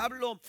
Pablo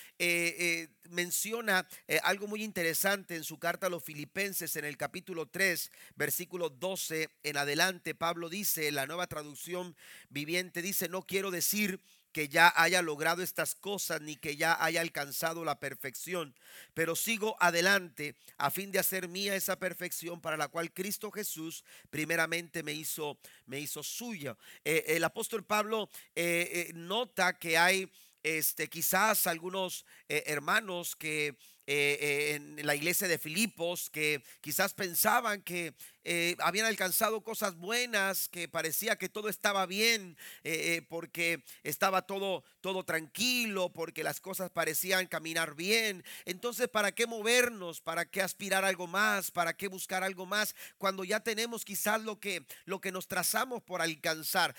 menciona algo muy interesante en su carta a los filipenses en el capítulo 3, versículo 12 en adelante. Pablo dice, la nueva traducción viviente dice, no quiero decir que ya haya logrado estas cosas ni que ya haya alcanzado la perfección, pero sigo adelante a fin de hacer mía esa perfección para la cual Cristo Jesús primeramente me hizo, me hizo suya. Eh, el apóstol Pablo eh, eh, nota que hay este, quizás algunos hermanos que en la iglesia de Filipos que quizás pensaban que eh, habían alcanzado cosas buenas, que parecía que todo estaba bien, eh, eh, porque estaba todo, todo tranquilo, porque las cosas parecían caminar bien. Entonces, ¿para qué movernos? ¿Para qué aspirar algo más? ¿Para qué buscar algo más? Cuando ya tenemos quizás lo que, lo que nos trazamos por alcanzar.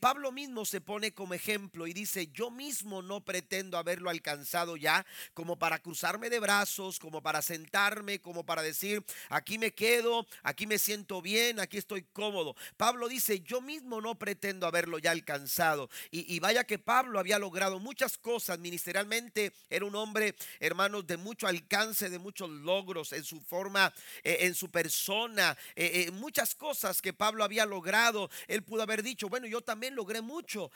Pablo mismo se pone como ejemplo y dice, yo mismo no pretendo haberlo alcanzado ya, como para cruzarme de brazos, como para sentarme, como para decir, aquí me quedo, aquí me siento bien, aquí estoy cómodo. Pablo dice, yo mismo no pretendo haberlo ya alcanzado. Y, vaya que Pablo había logrado muchas cosas ministerialmente. Era un hombre, hermanos, de mucho alcance, de muchos logros en su forma, eh, en su persona. Eh, eh, muchas cosas que Pablo había logrado. Él pudo haber dicho, bueno, yo también logré mucho.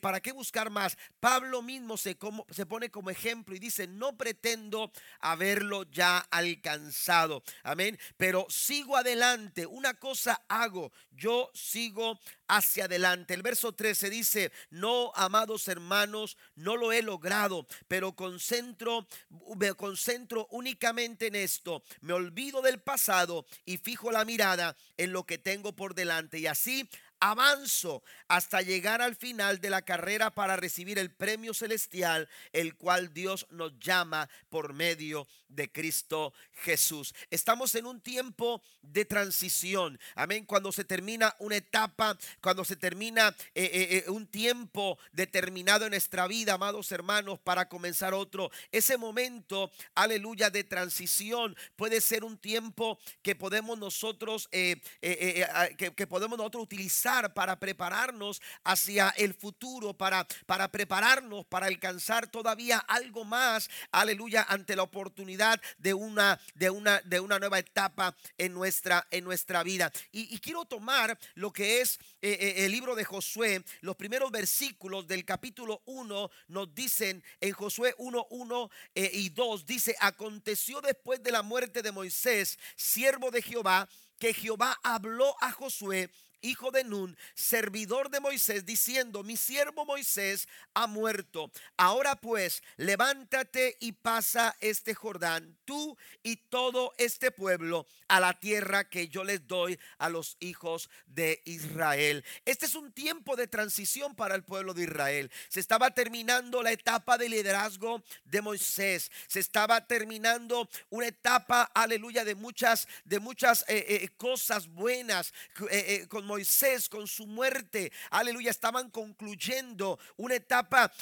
¿Para qué buscar más? Pablo mismo se, como, se pone como ejemplo y dice, no pretendo haberlo ya alcanzado. Amén. Pero sigo adelante una cosa hago, yo sigo hacia adelante. El verso 13 dice, no, amados hermanos, no lo he logrado, pero concentro, me concentro únicamente en esto. Me olvido del pasado y fijo la mirada en lo que tengo por delante. Y así avanzo hasta llegar al final de la carrera para recibir el premio celestial, el cual Dios nos llama por medio de Cristo Jesús. Estamos en un tiempo de transición. Amén. Cuando se termina una etapa, cuando se termina eh, eh, eh, un tiempo determinado en nuestra vida, amados hermanos, para comenzar otro. Ese momento, aleluya, de transición puede ser un tiempo que podemos nosotros, que podemos nosotros utilizar para prepararnos hacia el futuro, para, para prepararnos para alcanzar todavía algo más, aleluya, ante la oportunidad de una, de una, de una nueva etapa en nuestra, en nuestra vida. Y, quiero tomar lo que es eh, eh, el libro de Josué, los primeros versículos del capítulo 1 nos dicen en Josué 1, 1 eh, y 2, dice, aconteció después de la muerte de Moisés, siervo de Jehová, que Jehová habló a Josué hijo de Nun, servidor de Moisés, diciendo, mi siervo Moisés ha muerto. Ahora pues, levántate y pasa este Jordán, tú y todo este pueblo, a la tierra que yo les doy a los hijos de Israel. Este es un tiempo de transición para el pueblo de Israel. Se estaba terminando la etapa de liderazgo de Moisés. Se estaba terminando una etapa, aleluya, de muchas, de muchas eh, eh, cosas buenas eh, con Moisés, con su muerte. Aleluya, estaban concluyendo una etapa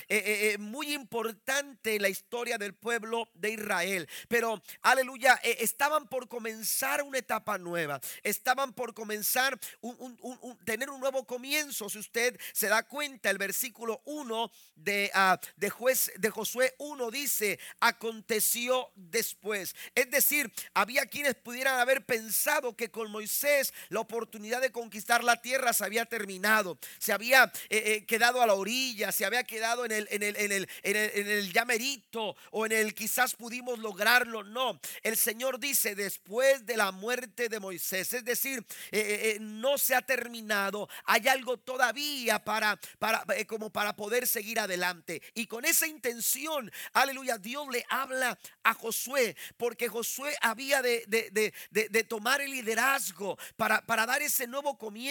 muy importante en la historia del pueblo de Israel. Pero, aleluya, estaban por comenzar una etapa nueva. Estaban por comenzar tener un nuevo comienzo. Si usted se da cuenta, el versículo 1 de, uh, de, juez, de Josué 1 dice, aconteció después. Es decir, había quienes pudieran haber pensado que con Moisés la oportunidad de conquistar la tierra se había terminado, se había eh, eh, quedado a la orilla, se había quedado en el, en el, en el, en el, en el llamerito o en el quizás pudimos lograrlo. No, el Señor dice, después de la muerte de Moisés. Es decir, eh, no se ha terminado. Hay algo todavía para, para como para poder seguir adelante. Y con esa intención, aleluya, Dios le habla a Josué, porque Josué había de, de, tomar el liderazgo para, para, dar ese nuevo comienzo,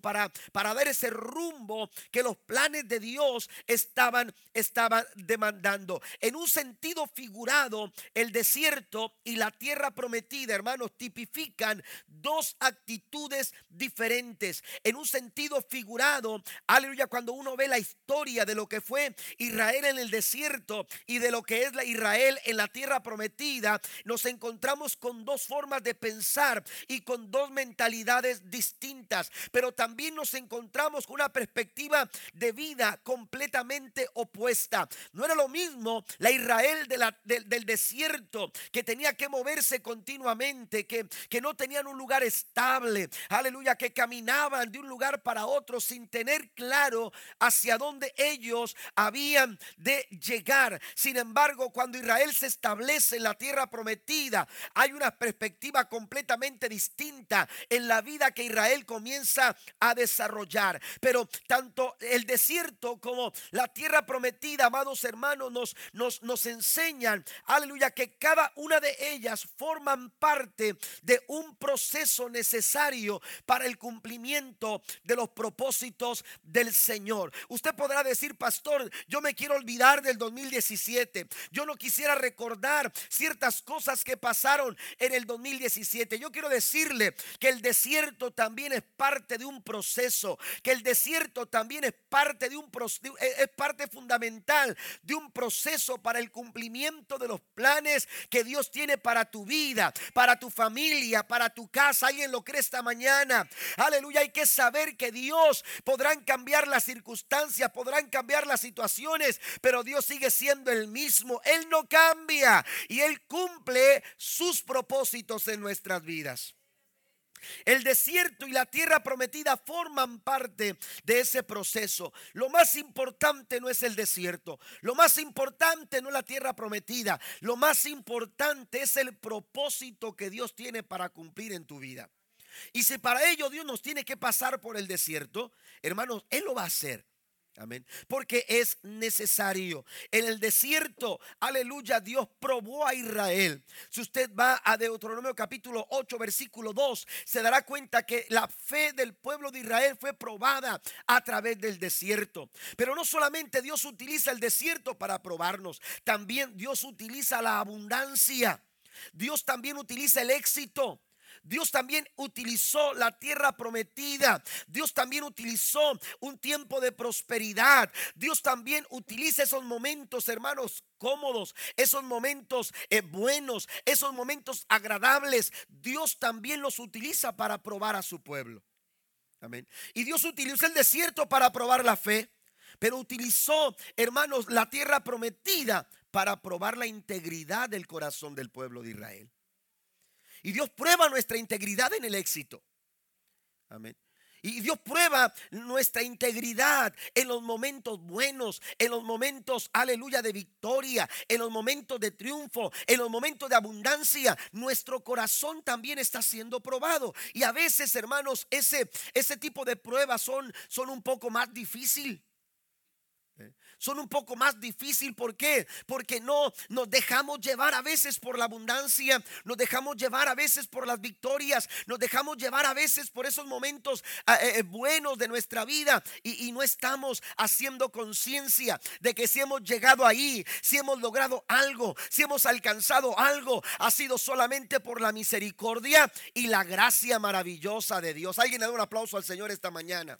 para, para dar ese rumbo que los planes de Dios estaban, estaban demandando. En un sentido figurado, el desierto y la tierra prometida, hermanos, tipifican dos actitudes diferentes. En un sentido figurado, aleluya, cuando uno ve la historia de lo que fue Israel en el desierto y de lo que es Israel en la tierra prometida, nos encontramos con dos formas de pensar y con dos mentalidades distintas. Pero también nos encontramos con una perspectiva de vida completamente opuesta. No era lo mismo la Israel del desierto que tenía que moverse continuamente, que, que no tenían un lugar estable, aleluya, que caminaban de un lugar para otro sin tener claro hacia dónde ellos habían de llegar. Sin embargo, cuando Israel se establece en la tierra prometida, hay una perspectiva completamente distinta en la vida que Israel comienza a desarrollar. Pero tanto el desierto como la tierra prometida, amados hermanos, nos, nos, nos enseñan, aleluya, que cada una de ellas forman parte de un proceso necesario para el cumplimiento de los propósitos del Señor. Usted podrá decir, pastor, yo me quiero olvidar del 2017. Yo no quisiera recordar ciertas cosas que pasaron en el 2017. Yo quiero decirle que el desierto también es parte de un proceso, que el desierto también es parte de un es parte fundamental de un proceso para el cumplimiento de los planes que Dios tiene para tu vida, para tu familia, para tu casa. Alguien lo cree esta mañana. Aleluya, hay que saber que Dios podrán cambiar las circunstancias, podrán cambiar las situaciones, pero Dios sigue siendo el mismo. Él no cambia y Él cumple sus propósitos en nuestras vidas. El desierto y la tierra prometida forman parte de ese proceso. Lo más importante no es el desierto. Lo más importante no es la tierra prometida. Lo más importante es el propósito que Dios tiene para cumplir en tu vida. Y si para ello Dios nos tiene que pasar por el desierto, hermanos, Él lo va a hacer. Amén. Porque es necesario. En el desierto, aleluya, Dios probó a Israel. Si usted va a Deuteronomio capítulo 8, versículo 2, se dará cuenta que la fe del pueblo de Israel fue probada a través del desierto. Pero no solamente Dios utiliza el desierto para probarnos, también Dios utiliza la abundancia. Dios también utiliza el éxito. Dios también utilizó la tierra prometida. Dios también utilizó un tiempo de prosperidad. Dios también utiliza esos momentos, hermanos, cómodos, esos momentos eh, buenos, esos momentos agradables. Dios también los utiliza para probar a su pueblo. Amén. Y Dios utilizó el desierto para probar la fe, pero utilizó, hermanos, la tierra prometida para probar la integridad del corazón del pueblo de Israel. Y Dios prueba nuestra integridad en el éxito. Amén. Y Dios prueba nuestra integridad en los momentos buenos, en los momentos, aleluya, de victoria, en los momentos de triunfo, en los momentos de abundancia. Nuestro corazón también está siendo probado. Y a veces, hermanos, ese, ese tipo de pruebas son, son un poco más difíciles son un poco más difícil. ¿Por qué? Porque no nos dejamos llevar a veces por la abundancia, nos dejamos llevar a veces por las victorias, nos dejamos llevar a veces por esos momentos ah, eh, eh, buenos de nuestra vida y, y no estamos haciendo conciencia de que si hemos llegado ahí, si hemos logrado algo, si hemos alcanzado algo, ha sido solamente por la misericordia y la gracia maravillosa de Dios. Alguien le da un aplauso al Señor esta mañana.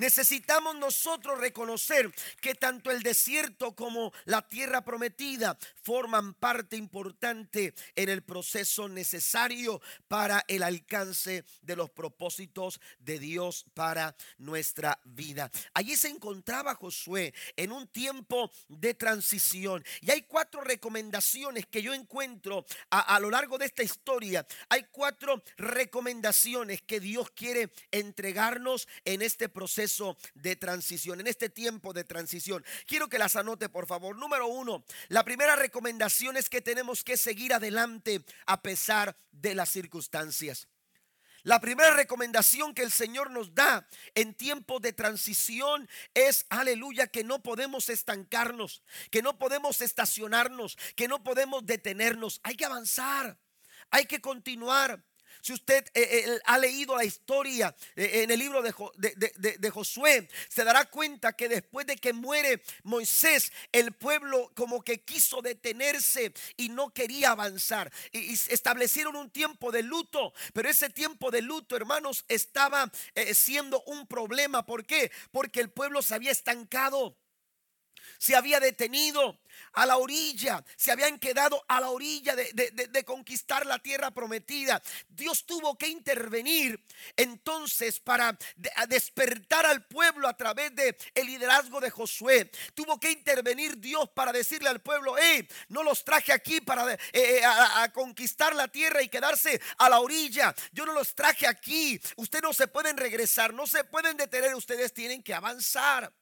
Necesitamos nosotros reconocer que tanto el desierto como la tierra prometida forman parte importante en el proceso necesario para el alcance de los propósitos de Dios para nuestra vida. Allí se encontraba Josué en un tiempo de transición y hay cuatro recomendaciones que yo encuentro a, lo largo de esta historia. Hay cuatro recomendaciones que Dios quiere entregarnos en este proceso de transición, en este tiempo de transición. Quiero que las anote, por favor. Número uno, la primera recomendación es que tenemos que seguir adelante a pesar de las circunstancias. La primera recomendación que el Señor nos da en tiempo de transición es, aleluya, que no podemos estancarnos, que no podemos estacionarnos, que no podemos detenernos. Hay que avanzar, hay que continuar. Si usted eh, eh, ha leído la historia eh, en el libro de, Josué, se dará cuenta que después de que muere Moisés, el pueblo como que quiso detenerse y no quería avanzar. Y, establecieron un tiempo de luto, pero ese tiempo de luto, hermanos, estaba siendo un problema. ¿Por qué? Porque el pueblo se había estancado se había detenido a la orilla, se habían quedado a la orilla de, conquistar la tierra prometida. Dios tuvo que intervenir entonces para despertar al pueblo a través de el liderazgo de Josué. Tuvo que intervenir Dios para decirle al pueblo, hey, no los traje aquí para eh, eh, a, conquistar la tierra y quedarse a la orilla. Yo no los traje aquí. Ustedes no se pueden regresar, no se pueden detener, ustedes tienen que avanzar.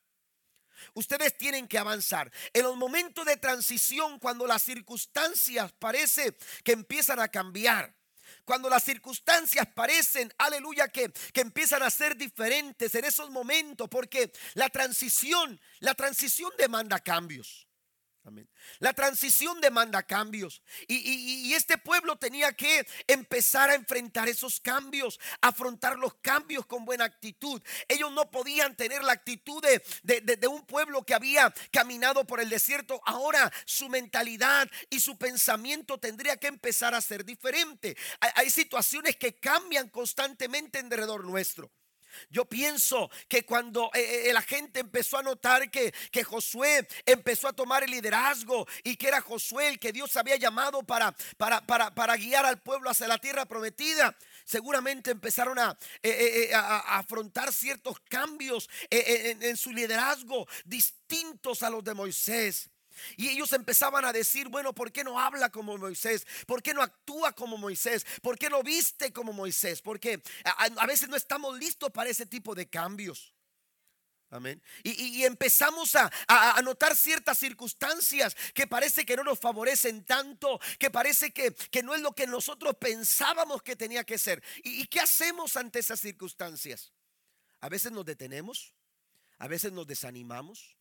Ustedes tienen que avanzar. En los momentos de transición, cuando las circunstancias parece que empiezan a cambiar, cuando las circunstancias parecen, aleluya, que, que empiezan a ser diferentes en esos momentos, porque la transición, la transición demanda cambios. La transición demanda cambios y, este pueblo tenía que empezar a enfrentar esos cambios, afrontar los cambios con buena actitud. Ellos no podían tener la actitud de, un pueblo que había caminado por el desierto. Ahora su mentalidad y su pensamiento tendría que empezar a ser diferente. Hay, situaciones que cambian constantemente en derredor nuestro. Yo pienso que cuando eh, eh, la gente empezó a notar que, que Josué empezó a tomar el liderazgo y que era Josué el que Dios había llamado para, para, para, guiar al pueblo hacia la tierra prometida, seguramente empezaron a, eh, afrontar ciertos cambios en su liderazgo distintos a los de Moisés. Y ellos empezaban a decir, bueno, ¿por qué no habla como Moisés? ¿Por qué no actúa como Moisés? ¿Por qué no viste como Moisés? Porque a, veces no estamos listos para ese tipo de cambios. Amén. Y, empezamos a, notar ciertas circunstancias que parece que no nos favorecen tanto, que parece que, no es lo que nosotros pensábamos que tenía que ser. ¿Y qué hacemos ante esas circunstancias? A veces nos detenemos, a veces nos desanimamos,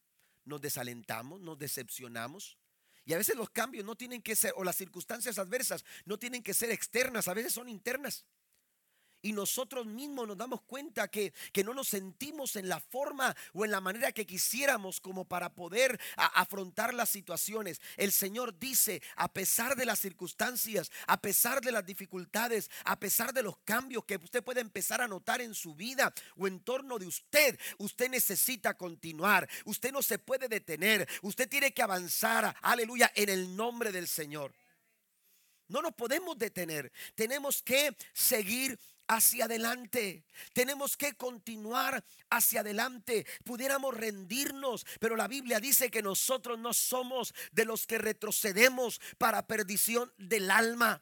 nos desalentamos, nos decepcionamos. Y a veces los cambios no tienen que ser, o las circunstancias adversas no tienen que ser externas, a veces son internas y nosotros mismos nos damos cuenta que, que, no nos sentimos en la forma o en la manera que quisiéramos como para poder afrontar las situaciones. El Señor dice, a pesar de las circunstancias, a pesar de las dificultades, a pesar de los cambios que usted puede empezar a notar en su vida o en torno de usted, usted necesita continuar, usted no se puede detener, usted tiene que avanzar, aleluya, en el nombre del Señor. No nos podemos detener, tenemos que seguir hacia adelante. Tenemos que continuar hacia adelante. Pudiéramos rendirnos, pero la Biblia dice que nosotros no somos de los que retrocedemos para perdición del alma.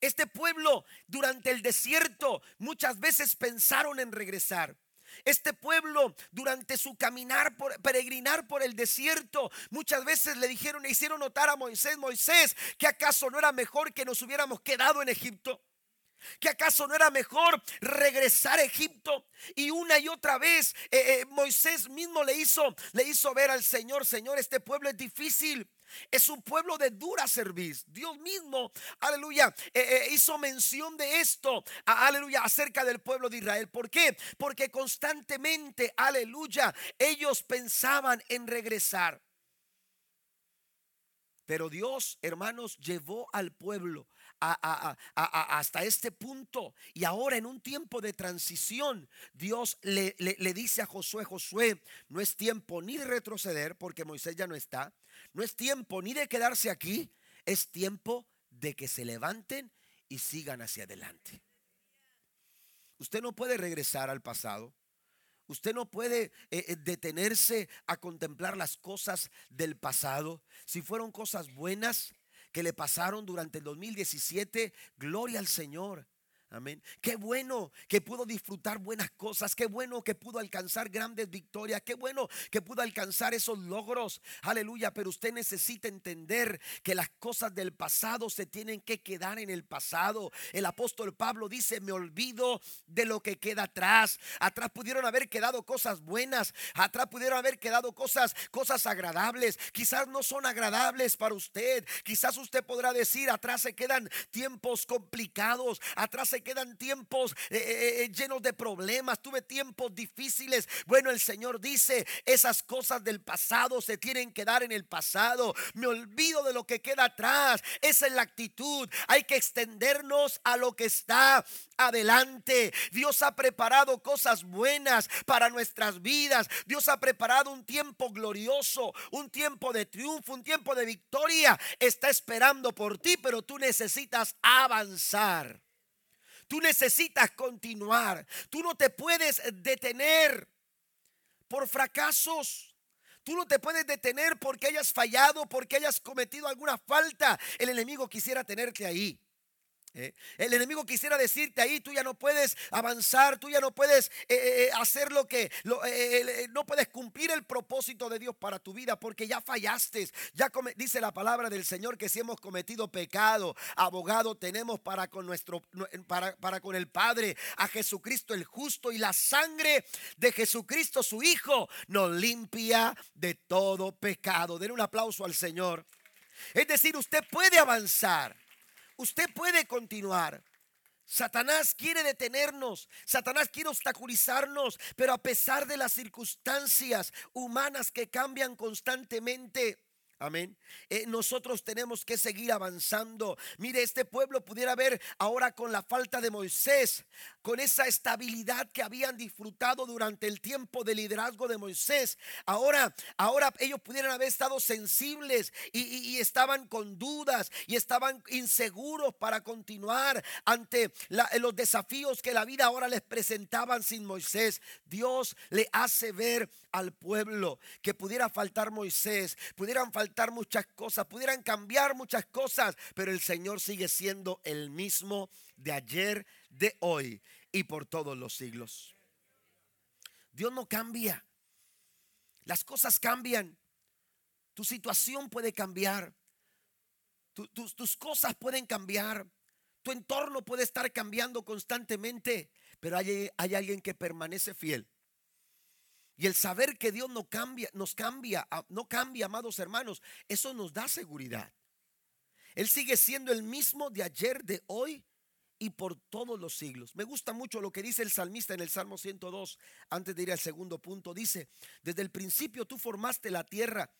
Este pueblo durante el desierto muchas veces pensaron en regresar. Este pueblo durante su caminar por peregrinar por el desierto, muchas veces le dijeron e hicieron notar a Moisés, Moisés, que acaso no era mejor que nos hubiéramos quedado en Egipto. ¿Que acaso no era mejor regresar a Egipto? Y una y otra vez eh, eh, Moisés mismo le hizo, le hizo ver al Señor, Señor, este pueblo es difícil. Es un pueblo de dura serviz. Dios mismo, aleluya, eh, hizo mención de esto, aleluya, acerca del pueblo de Israel. ¿Por qué? Porque constantemente, aleluya, ellos pensaban en regresar. Pero Dios, hermanos, llevó al pueblo hasta este punto. Y ahora en un tiempo de transición, Dios le, le, dice a Josué, Josué, no es tiempo ni de retroceder porque Moisés ya no está. No es tiempo ni de quedarse aquí. Es tiempo de que se levanten y sigan hacia adelante. Usted no puede regresar al pasado. Usted no puede eh, eh, detenerse a contemplar las cosas del pasado. Si fueron cosas buenas, que le pasaron durante el 2017, gloria al Señor. Amén. Qué bueno que pudo disfrutar buenas cosas. Qué bueno que pudo alcanzar grandes victorias. Qué bueno que pudo alcanzar esos logros. Aleluya. Pero usted necesita entender que las cosas del pasado se tienen que quedar en el pasado. El apóstol Pablo dice, me olvido de lo que queda atrás. Atrás pudieron haber quedado cosas buenas. Atrás pudieron haber quedado cosas, cosas agradables. Quizás no son agradables para usted. Quizás usted podrá decir, atrás se quedan tiempos complicados. Atrás se se quedan tiempos eh, eh, eh, llenos de problemas, tuve tiempos difíciles. Bueno, el Señor dice, esas cosas del pasado se tienen que dar en el pasado. Me olvido de lo que queda atrás. Esa es la actitud. Hay que extendernos a lo que está adelante. Dios ha preparado cosas buenas para nuestras vidas. Dios ha preparado un tiempo glorioso, un tiempo de triunfo, un tiempo de victoria. Está esperando por ti, pero tú necesitas avanzar. Tú necesitas continuar. Tú no te puedes detener por fracasos. Tú no te puedes detener porque hayas fallado, porque hayas cometido alguna falta. El enemigo quisiera tenerte ahí. ¿Eh? El enemigo quisiera decirte ahí, tú ya no puedes avanzar, tú ya no puedes eh, eh, hacer lo que, no puedes cumplir el propósito de Dios para tu vida porque ya fallaste. Ya dice la palabra del Señor que si hemos cometido pecado, abogado tenemos para con nuestro, para, para con el Padre, a Jesucristo el justo y la sangre de Jesucristo su Hijo nos limpia de todo pecado. Den un aplauso al Señor. Es decir, usted puede avanzar. Usted puede continuar. Satanás quiere detenernos, Satanás quiere obstaculizarnos, pero a pesar de las circunstancias humanas que cambian constantemente, Amén. Eh, nosotros tenemos que seguir avanzando. Mire, este pueblo pudiera ver ahora con la falta de Moisés, con esa estabilidad que habían disfrutado durante el tiempo de liderazgo de Moisés. Ahora, ahora ellos pudieran haber estado sensibles y, estaban con dudas y estaban inseguros para continuar ante los desafíos que la vida ahora les presentaban sin Moisés. Dios le hace ver al pueblo que pudiera faltar Moisés, pudieran faltar muchas cosas, pudieran cambiar muchas cosas, pero el Señor sigue siendo el mismo de ayer, de hoy y por todos los siglos. Dios no cambia. Las cosas cambian. Tu situación puede cambiar. tus cosas pueden cambiar. Tu entorno puede estar cambiando constantemente. Pero hay, hay alguien que permanece fiel. Y el saber que Dios no cambia, nos cambia, no cambia, amados hermanos, eso nos da seguridad. Él sigue siendo el mismo de ayer, de hoy y por todos los siglos. Me gusta mucho lo que dice el salmista en el Salmo 102, antes de ir al segundo punto. Dice, desde el principio tú formaste la tierra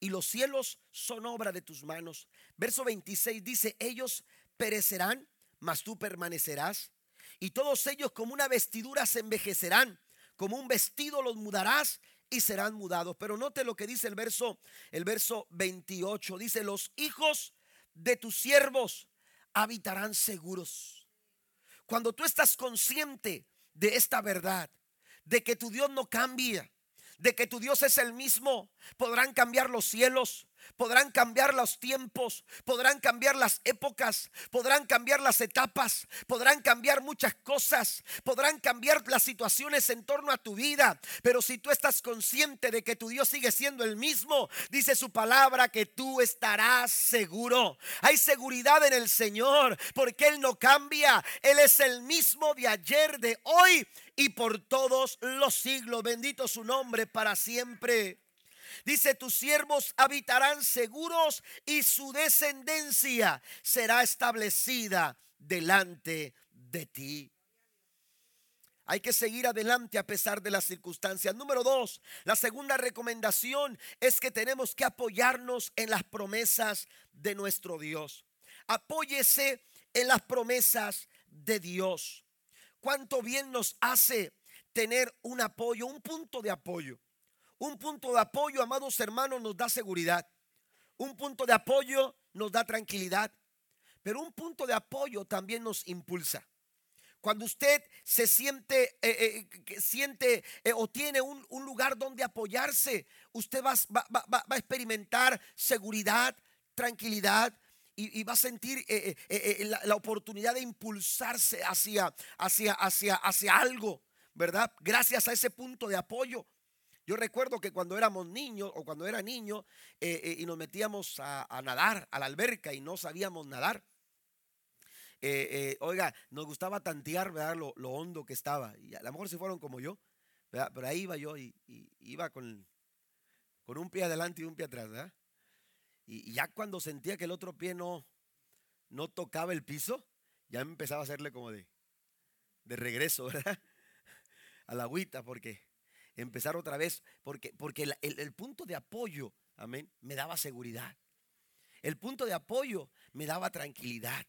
y los cielos son obra de tus manos. Verso 26 dice, ellos perecerán, mas tú permanecerás. Y todos ellos como una vestidura se envejecerán como un vestido los mudarás y serán mudados. Pero note lo que dice el verso, el verso 28. Dice, los hijos de tus siervos habitarán seguros. Cuando tú estás consciente de esta verdad, de que tu Dios no cambia, de que tu Dios es el mismo, podrán cambiar los cielos, Podrán cambiar los tiempos, podrán cambiar las épocas, podrán cambiar las etapas, podrán cambiar muchas cosas, podrán cambiar las situaciones en torno a tu vida. Pero si tú estás consciente de que tu Dios sigue siendo el mismo, dice su palabra que tú estarás seguro. Hay seguridad en el Señor porque Él no cambia. Él es el mismo de ayer, de hoy y por todos los siglos. Bendito su nombre para siempre. Dice, tus siervos habitarán seguros y su descendencia será establecida delante de ti. Hay que seguir adelante a pesar de las circunstancias. Número dos, la segunda recomendación es que tenemos que apoyarnos en las promesas de nuestro Dios. Apóyese en las promesas de Dios. Cuánto bien nos hace tener un apoyo, un punto de apoyo. Un punto de apoyo, amados hermanos, nos da seguridad. Un punto de apoyo nos da tranquilidad. Pero un punto de apoyo también nos impulsa. Cuando usted se siente, eh, eh, siente eh, o tiene un, lugar donde apoyarse, usted va, a experimentar seguridad, tranquilidad, y, va a sentir la, oportunidad de impulsarse hacia, hacia, hacia, hacia algo, ¿verdad? Gracias a ese punto de apoyo. Yo recuerdo que cuando éramos niños o cuando era niño eh, eh, y nos metíamos a, nadar a la alberca y no sabíamos nadar. Eh, oiga, nos gustaba tantear ¿verdad? Lo, hondo que estaba. Y a lo mejor se fueron como yo, pero ahí iba yo y, iba con, con, un pie adelante y un pie atrás. ¿verdad? Y, ya cuando sentía que el otro pie no, no tocaba el piso, ya empezaba a hacerle como de, de regreso, ¿verdad? A la agüita, porque empezar otra vez, porque, porque el, el punto de apoyo, amén, me daba seguridad. El punto de apoyo me daba tranquilidad.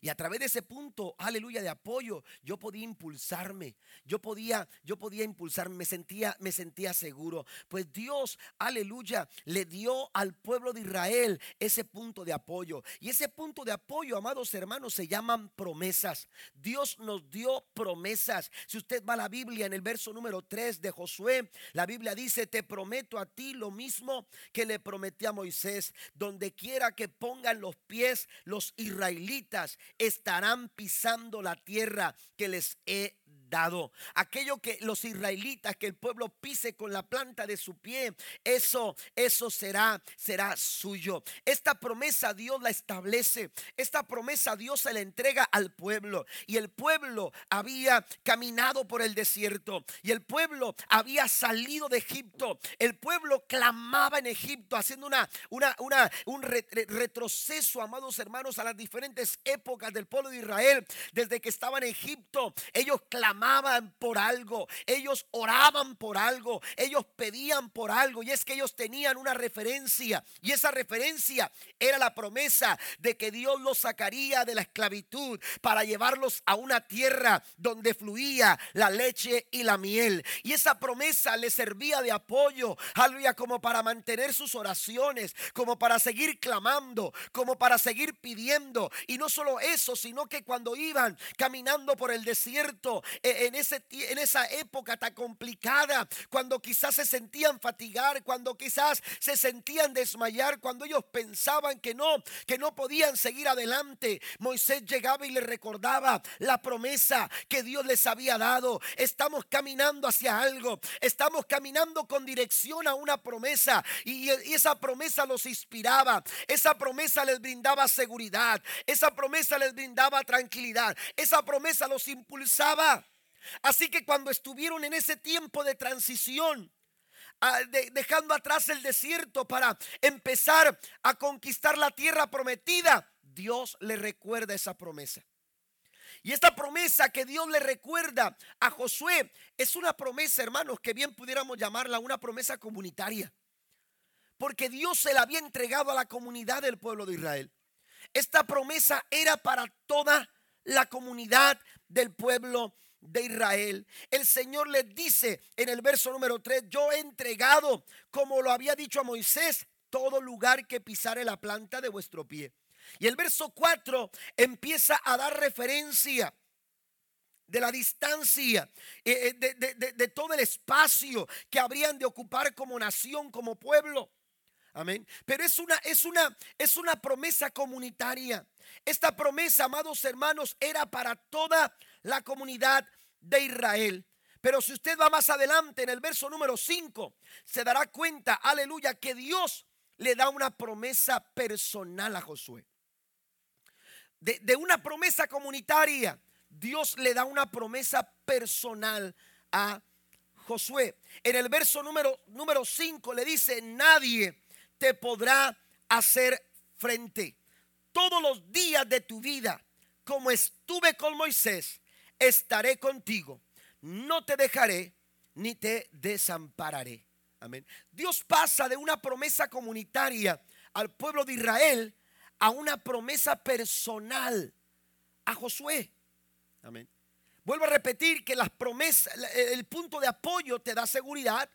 Y a través de ese punto, aleluya, de apoyo, yo podía impulsarme. Yo podía, yo podía impulsarme, me sentía, me sentía seguro. Pues Dios, aleluya, le dio al pueblo de Israel ese punto de apoyo. Y ese punto de apoyo, amados hermanos, se llaman promesas. Dios nos dio promesas. Si usted va a la Biblia en el verso número 3 de Josué, la Biblia dice, te prometo a ti lo mismo que le prometí a Moisés, donde quiera que pongan los pies los israelitas estarán pisando la tierra que les he dado. Aquello que los israelitas, que el pueblo pise con la planta de su pie, eso, eso será, será suyo. Esta promesa Dios la establece. Esta promesa Dios se la entrega al pueblo. Y el pueblo había caminado por el desierto. Y el pueblo había salido de Egipto. El pueblo clamaba en Egipto, haciendo una, una, una, un retroceso, amados hermanos, a las diferentes épocas del pueblo de Israel. Desde que estaban en Egipto, ellos clamaban por algo, ellos oraban por algo, ellos pedían por algo y es que ellos tenían una referencia y esa referencia era la promesa de que Dios los sacaría de la esclavitud para llevarlos a una tierra donde fluía la leche y la miel. Y esa promesa les servía de apoyo, aleluya, como para mantener sus oraciones, como para seguir clamando, como para seguir pidiendo. Y no solo eso, sino que cuando iban caminando por el desierto, en, ese, en esa época tan complicada, cuando quizás se sentían fatigar, cuando quizás se sentían desmayar, cuando ellos pensaban que no, que no podían seguir adelante, Moisés llegaba y les recordaba la promesa que Dios les había dado. Estamos caminando hacia algo, estamos caminando con dirección a una promesa y esa promesa los inspiraba, esa promesa les brindaba seguridad, esa promesa les brindaba tranquilidad, esa promesa los impulsaba. Así que cuando estuvieron en ese tiempo de transición, ah, dejando atrás el desierto para empezar a conquistar la tierra prometida, Dios le recuerda esa promesa. Y esta promesa que Dios le recuerda a Josué es una promesa, hermanos, que bien pudiéramos llamarla una promesa comunitaria. Porque Dios se la había entregado a la comunidad del pueblo de Israel. Esta promesa era para toda la comunidad del pueblo de Israel. El Señor les dice en el verso número 3, yo he entregado, como lo había dicho a Moisés, todo lugar que pisare la planta de vuestro pie. Y el verso 4 empieza a dar referencia de la distancia, eh, eh, de, de, todo el espacio que habrían de ocupar como nación, como pueblo. Amén. Pero es una, es una, es una promesa comunitaria. Esta promesa, amados hermanos, era para toda la comunidad de Israel. Pero si usted va más adelante en el verso número 5, se dará cuenta, aleluya, que Dios le da una promesa personal a Josué. De, una promesa comunitaria, Dios le da una promesa personal a Josué. En el verso número, número 5 le dice, nadie te podrá hacer frente. Todos los días de tu vida, como estuve con Moisés, estaré contigo, no te dejaré ni te desampararé. Amén. Dios pasa de una promesa comunitaria al pueblo de Israel a una promesa personal a Josué. Amén. Vuelvo a repetir que las promesas, el punto de apoyo te da seguridad,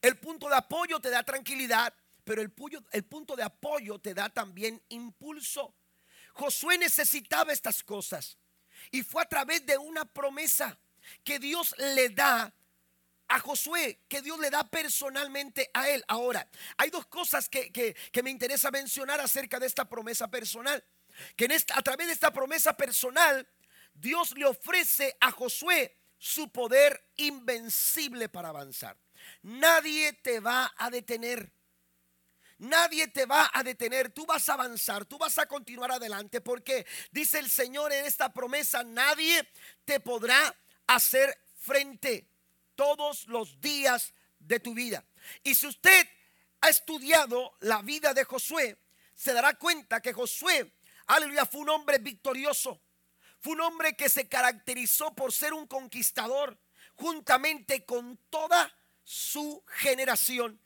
el punto de apoyo te da tranquilidad, pero el, el punto de apoyo te da también impulso. Josué necesitaba estas cosas. Y fue a través de una promesa que Dios le da a Josué, que Dios le da personalmente a él. Ahora, hay dos cosas que, me interesa mencionar acerca de esta promesa personal. Que en esta, a través de esta promesa personal, Dios le ofrece a Josué su poder invencible para avanzar. Nadie te va a detener. Nadie te va a detener, tú vas a avanzar, tú vas a continuar adelante porque dice el Señor en esta promesa, nadie te podrá hacer frente todos los días de tu vida. Y si usted ha estudiado la vida de Josué, se dará cuenta que Josué, aleluya, fue un hombre victorioso. Fue un hombre que se caracterizó por ser un conquistador juntamente con toda su generación.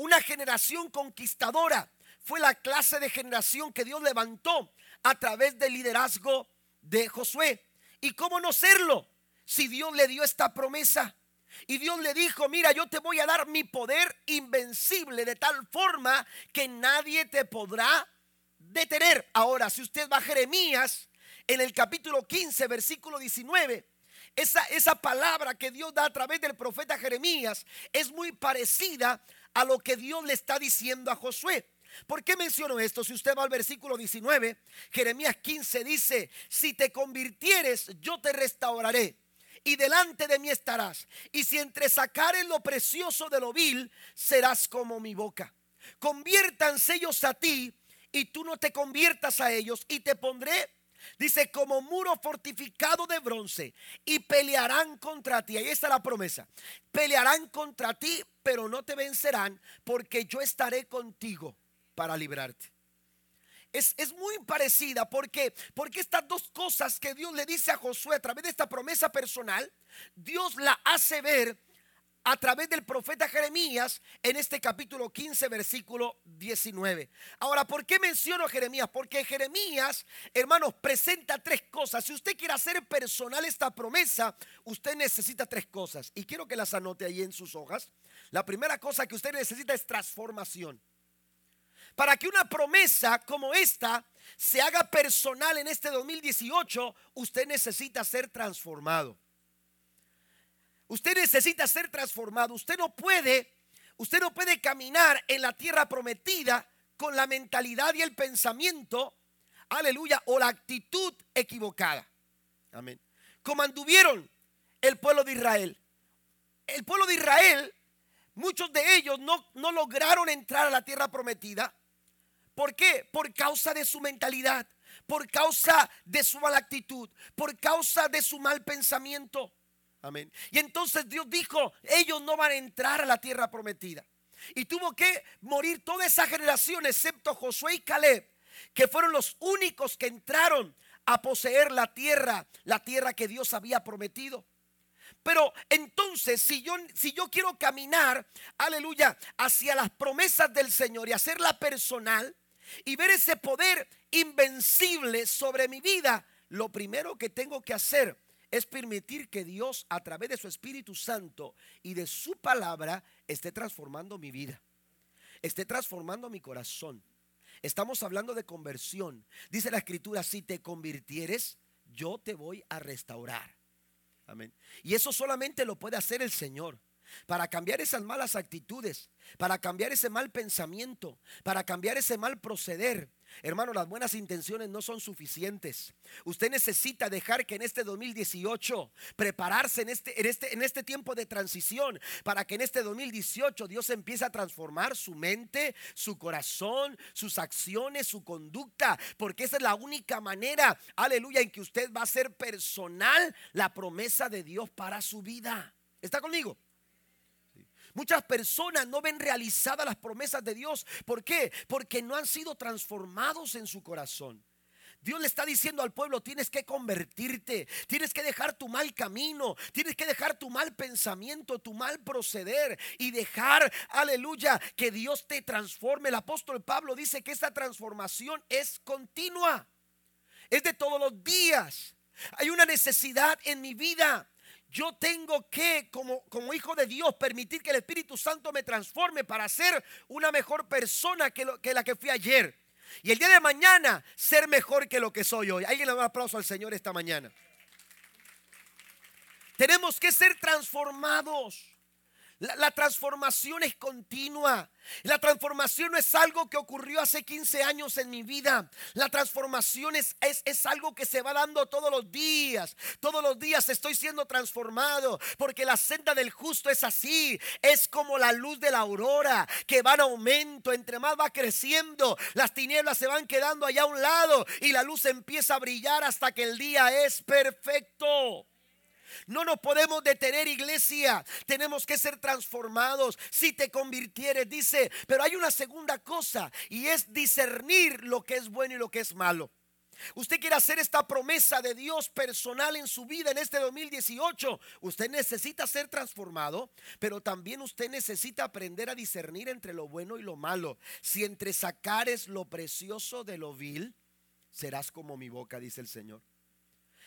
Una generación conquistadora. Fue la clase de generación que Dios levantó a través del liderazgo de Josué. ¿Y cómo no serlo? Si Dios le dio esta promesa. Y Dios le dijo, mira, yo te voy a dar mi poder invencible de tal forma que nadie te podrá detener. Ahora, si usted va a Jeremías, en el capítulo 15, versículo 19, esa, esa palabra que Dios da a través del profeta Jeremías es muy parecida a lo que Dios le está diciendo a Josué. ¿Por qué menciono esto? Si usted va al versículo 19, Jeremías 15 dice, si te convirtieres, yo te restauraré y delante de mí estarás. Y si entre sacares lo precioso de lo vil, serás como mi boca. Conviértanse ellos a ti y tú no te conviertas a ellos y te pondré Dice, como muro fortificado de bronce y pelearán contra ti. Ahí está la promesa. Pelearán contra ti, pero no te vencerán porque yo estaré contigo para librarte. Es, es, muy parecida porque, porque estas dos cosas que Dios le dice a Josué a través de esta promesa personal, Dios la hace ver a través del profeta Jeremías en este capítulo 15, versículo 19. Ahora, ¿por qué menciono Jeremías? Porque Jeremías, hermanos, presenta tres cosas. Si usted quiere hacer personal esta promesa, usted necesita tres cosas. Y quiero que las anote ahí en sus hojas. La primera cosa que usted necesita es transformación. Para que una promesa como esta se haga personal en este 2018, usted necesita ser transformado. Usted necesita ser transformado. Usted no puede, usted no puede caminar en la tierra prometida con la mentalidad y el pensamiento, aleluya, o la actitud equivocada. Amén. Como anduvieron el pueblo de Israel. El pueblo de Israel, muchos de ellos no, no lograron entrar a la tierra prometida. ¿Por qué? Por causa de su mentalidad, por causa de su mala actitud, por causa de su mal pensamiento. Amén. Y entonces Dios dijo, ellos no van a entrar a la tierra prometida. Y tuvo que morir toda esa generación, excepto Josué y Caleb, que fueron los únicos que entraron a poseer la tierra, la tierra que Dios había prometido. Pero entonces, si yo, si yo quiero caminar, aleluya, hacia las promesas del Señor y hacerla personal y ver ese poder invencible sobre mi vida, lo primero que tengo que hacer es permitir que Dios a través de su Espíritu Santo y de su palabra esté transformando mi vida, esté transformando mi corazón. Estamos hablando de conversión. Dice la escritura, si te convirtieres, yo te voy a restaurar. Amén. Y eso solamente lo puede hacer el Señor. Para cambiar esas malas actitudes, para cambiar ese mal pensamiento, para cambiar ese mal proceder, Hermano, las buenas intenciones no son suficientes. Usted necesita dejar que en este 2018 prepararse en este, en este, en este tiempo de transición para que en este 2018 Dios empiece a transformar su mente, su corazón, sus acciones, su conducta, porque esa es la única manera, aleluya, en que usted va a ser personal la promesa de Dios para su vida. ¿Está conmigo? Muchas personas no ven realizadas las promesas de Dios. ¿Por qué? Porque no han sido transformados en su corazón. Dios le está diciendo al pueblo, tienes que convertirte, tienes que dejar tu mal camino, tienes que dejar tu mal pensamiento, tu mal proceder y dejar, aleluya, que Dios te transforme. El apóstol Pablo dice que esta transformación es continua, es de todos los días. Hay una necesidad en mi vida yo tengo que, como, como hijo de Dios, permitir que el Espíritu Santo me transforme para ser una mejor persona que, que la que fui ayer. Y el día de mañana ser mejor que lo que soy hoy. Alguien le da un aplauso al Señor esta mañana. Tenemos que ser transformados. La, transformación es continua. La transformación no es algo que ocurrió hace 15 años en mi vida. La transformación es, es, es, algo que se va dando todos los días. Todos los días estoy siendo transformado. Porque la senda del justo es así. Es como la luz de la aurora que va en aumento. Entre más va creciendo, las tinieblas se van quedando allá a un lado. Y la luz empieza a brillar hasta que el día es perfecto. No nos podemos detener, iglesia. Tenemos que ser transformados. Si te convirtieres, dice, pero hay una segunda cosa y es discernir lo que es bueno y lo que es malo. usted quiere hacer esta promesa de Dios personal en su vida en este 2018, usted necesita ser transformado, pero también usted necesita aprender a discernir entre lo bueno y lo malo. Si entre sacares lo precioso de lo vil, serás como mi boca, dice el Señor.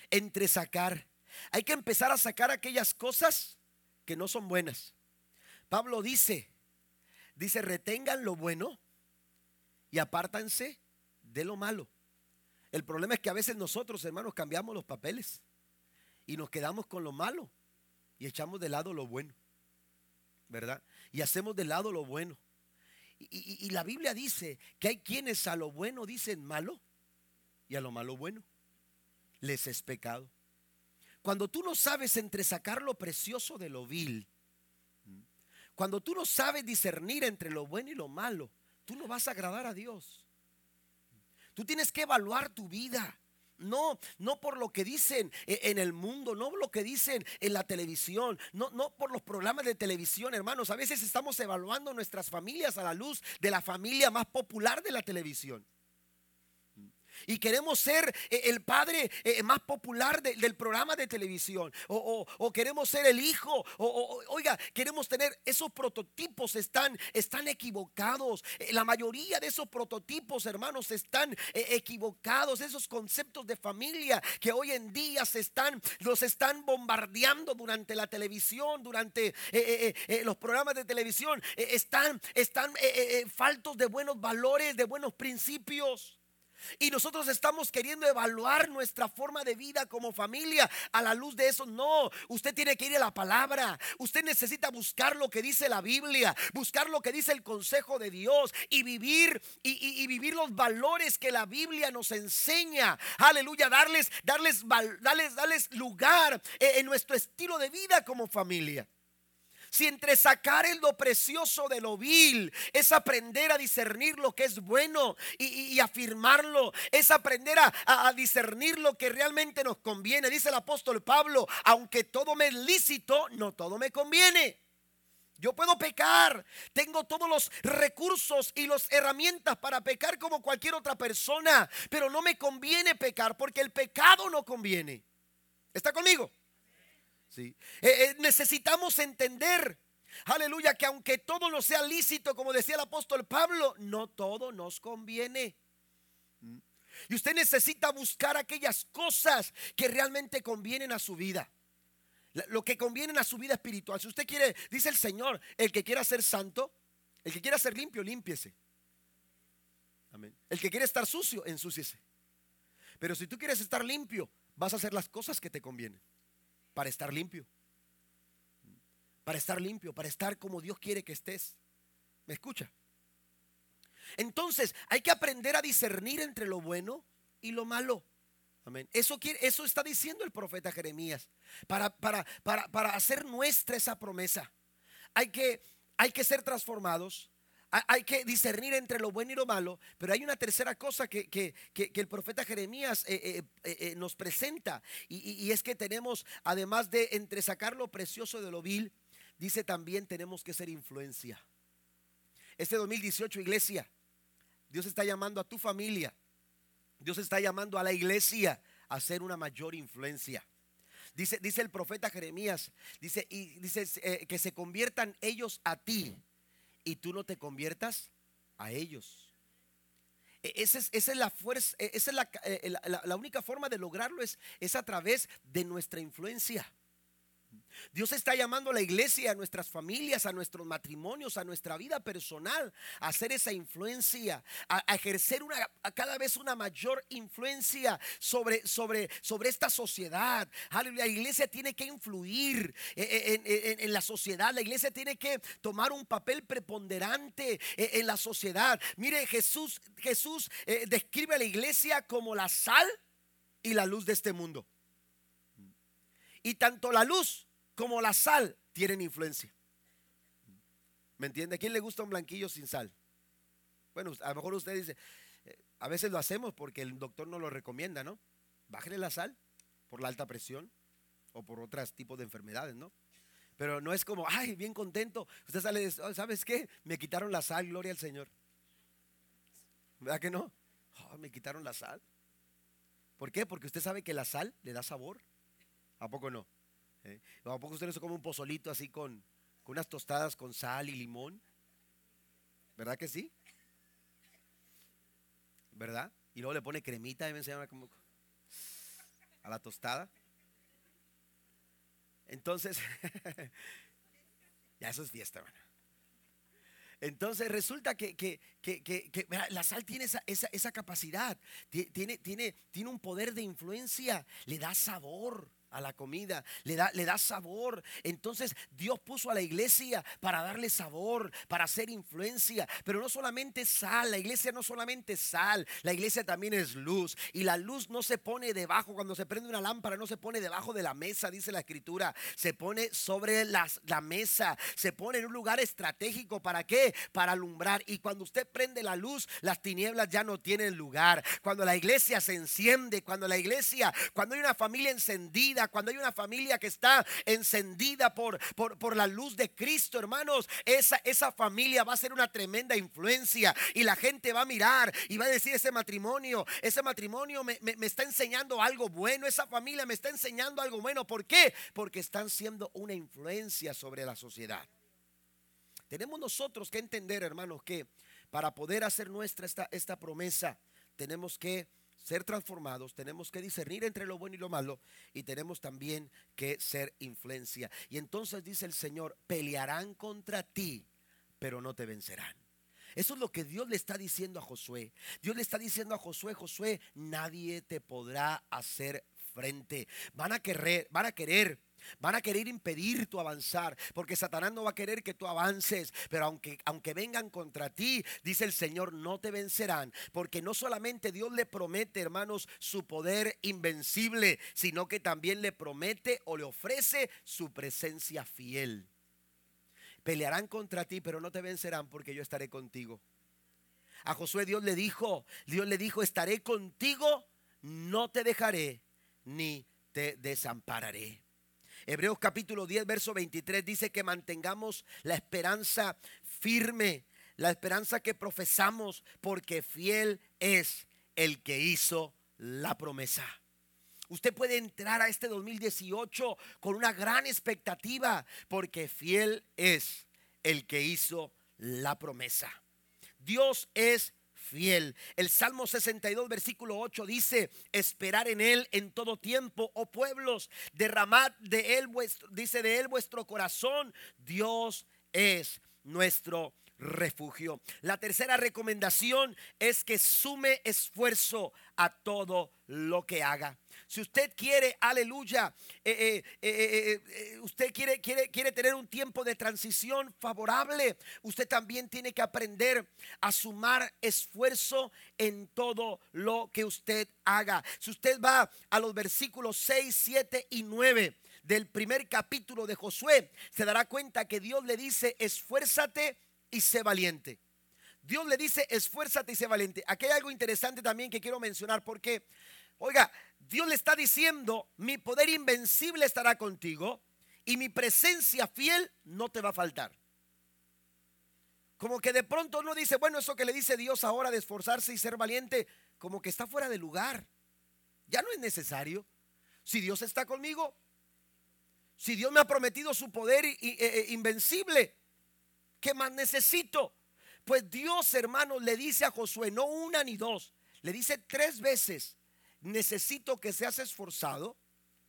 Entre sacar, hay que empezar a sacar aquellas cosas que no son buenas. Pablo dice, dice, retengan lo bueno y apártanse de lo malo. El problema es que a veces nosotros, hermanos, cambiamos los papeles y nos quedamos con lo malo y echamos de lado lo bueno, ¿verdad? Y hacemos de lado lo bueno. Y, la Biblia dice que hay quienes a lo bueno dicen malo y a lo malo bueno. Les es pecado. Cuando tú no sabes entre sacar lo precioso de lo vil, cuando tú no sabes discernir entre lo bueno y lo malo, tú no vas a agradar a Dios. Tú tienes que evaluar tu vida. No, no por lo que dicen e, en el mundo, no por lo que dicen en la televisión, no, no por los programas de televisión, hermanos. A veces estamos evaluando nuestras familias a la luz de la familia más popular de la televisión y queremos ser eh, el padre eh, más popular del programa de televisión o, queremos ser el hijo o, oiga queremos tener esos prototipos están están equivocados eh, la mayoría de esos prototipos hermanos están equivocados esos conceptos de familia que hoy en día se están los están bombardeando durante la televisión durante los programas de televisión están están faltos de buenos valores de buenos principios y nosotros estamos queriendo evaluar nuestra forma de vida como familia a la luz de eso. No, usted tiene que ir a la palabra. Usted necesita buscar lo que dice la Biblia, buscar lo que dice el consejo de Dios y vivir y, vivir los valores que la Biblia nos enseña. Aleluya, darles, darles, darles, darles lugar en nuestro estilo de vida como familia. Si entre sacar el lo precioso de lo vil es aprender a discernir lo que es bueno y, afirmarlo, es aprender a, a, discernir lo que realmente nos conviene. Dice el apóstol Pablo, aunque todo me es lícito, no todo me conviene. Yo puedo pecar, tengo todos los recursos y las herramientas para pecar como cualquier otra persona, pero no me conviene pecar porque el pecado no conviene. ¿Está conmigo? Eh, eh, necesitamos entender, aleluya, que aunque todo no sea lícito, como decía el apóstol Pablo, no todo nos conviene. Mm. Y usted necesita buscar aquellas cosas que realmente convienen a su vida. Lo que conviene a su vida espiritual. Si usted quiere, dice el Señor, el que quiera ser santo, el que quiera ser limpio, límpiese. Amén. El que quiere estar sucio, ensúciese. Pero si tú quieres estar limpio, vas a hacer las cosas que te convienen para estar limpio. Para estar limpio, para estar como Dios quiere que estés. ¿Me escucha? Entonces, hay que aprender a discernir entre lo bueno y lo malo. Amén. Eso, quiere, eso está diciendo el profeta Jeremías. Para, para, para, para hacer nuestra esa promesa. Hay que, hay que ser transformados hay que discernir entre lo bueno y lo malo, pero hay una tercera cosa que, el profeta Jeremías eh, eh, eh, nos presenta, y, es que tenemos, además de entresacar lo precioso de lo vil, dice también tenemos que ser influencia. Este 2018, iglesia, Dios está llamando a tu familia, Dios está llamando a la iglesia a ser una mayor influencia. Dice, dice el profeta Jeremías, dice, y dice que se conviertan ellos a ti y tú no te conviertas a ellos. E, esa es, la fuerza, e, esa es eh, la, la, única forma de lograrlo es, es a través de nuestra influencia. Dios está llamando a la iglesia, a nuestras familias, a nuestros matrimonios, a nuestra vida personal, a hacer esa influencia, a, ejercer una, cada vez una mayor influencia sobre, sobre, sobre esta sociedad. La iglesia tiene que influir en, la sociedad, la iglesia tiene que tomar un papel preponderante en, la sociedad. Mire, Jesús, Jesús eh, describe a la iglesia como la sal y la luz de este mundo. Y tanto la luz como la sal tienen influencia. ¿Me entiende? ¿A quién le gusta un blanquillo sin sal? Bueno, a lo mejor usted dice, eh, a veces lo hacemos porque el doctor nos lo recomienda, ¿no? Bájale la sal por la alta presión o por otros tipos de enfermedades, ¿no? Pero no es como, ay, bien contento. Usted sale de, oh, ¿sabes qué? Me quitaron la sal, gloria al Señor. ¿Verdad que no? Oh, me quitaron la sal. ¿Por qué? Porque usted sabe que la sal le da sabor. ¿A poco no? ¿Eh? ¿A poco usted no se come un pozolito así con, unas tostadas con sal y limón? ¿Verdad que sí? ¿Verdad? Y luego le pone cremita y me como a la tostada. Entonces, ya eso es fiesta, hermano. Entonces resulta que, la sal tiene esa, capacidad, tiene un poder de influencia, le da sabor a la comida, le da, le da sabor. Entonces Dios puso a la iglesia para darle sabor, para hacer influencia. Pero no solamente sal, la iglesia no solamente sal, la iglesia también es luz. Y la luz no se pone debajo, cuando se prende una lámpara, no se pone debajo de la mesa, dice la escritura. Se pone sobre las, la mesa, se pone en un lugar estratégico. ¿Para qué? Para alumbrar. Y cuando usted prende la luz, las tinieblas ya no tienen lugar. Cuando la iglesia se enciende, cuando la iglesia, cuando hay una familia encendida, cuando hay una familia que está encendida por, por, la luz de Cristo, hermanos, esa, esa familia va a ser una tremenda influencia y la gente va a mirar y va a decir ese matrimonio, ese matrimonio me, me está enseñando algo bueno, esa familia me está enseñando algo bueno. ¿Por qué? Porque están siendo una influencia sobre la sociedad. Tenemos nosotros que entender, hermanos, que para poder hacer nuestra esta, esta promesa, tenemos que ser transformados, tenemos que discernir entre lo bueno y lo malo y tenemos también que ser influencia. Y entonces dice el Señor, pelearán contra ti, pero no te vencerán. Eso es lo que Dios le está diciendo a Josué. Dios le está diciendo a Josué, Josué, nadie te podrá hacer frente. Van a querer, van a querer Van a querer impedir tu avanzar, porque Satanás no va a querer que tú avances, pero aunque, aunque vengan contra ti, dice el Señor, no te vencerán, porque no solamente Dios le promete, hermanos, su poder invencible, sino que también le promete o le ofrece su presencia fiel. Pelearán contra ti, pero no te vencerán porque yo estaré contigo. A Josué Dios le dijo, Dios le dijo, estaré contigo, no te dejaré ni te desampararé. Hebreos capítulo 10, verso 23 dice que mantengamos la esperanza firme, la esperanza que profesamos, porque fiel es el que hizo la promesa. Usted puede entrar a este 2018 con una gran expectativa, porque fiel es el que hizo la promesa. Dios es fiel. El Salmo 62, versículo 8 dice, esperar en Él en todo tiempo, oh pueblos, derramad de Él vuestro, dice de Él vuestro corazón. Dios es nuestro refugio. La tercera recomendación es que sume esfuerzo a todo lo que haga. Si usted quiere, aleluya, eh, eh, eh, usted quiere, quiere, quiere tener un tiempo de transición favorable, usted también tiene que aprender a sumar esfuerzo en todo lo que usted haga. Si usted va a los versículos 6, 7 y 9 del primer capítulo de Josué, se dará cuenta que Dios le dice, esfuérzate y sé valiente. Dios le dice, esfuérzate y sé valiente. Aquí hay algo interesante también que quiero mencionar porque, oiga, Dios le está diciendo, mi poder invencible estará contigo y mi presencia fiel no te va a faltar. Como que de pronto uno dice, bueno, eso que le dice Dios ahora de esforzarse y ser valiente, como que está fuera de lugar. Ya no es necesario. Si Dios está conmigo, si Dios me ha prometido su poder e, invencible, ¿Qué más necesito? Pues Dios, hermanos, le dice a Josué, no una ni dos, le dice tres veces, necesito que seas esforzado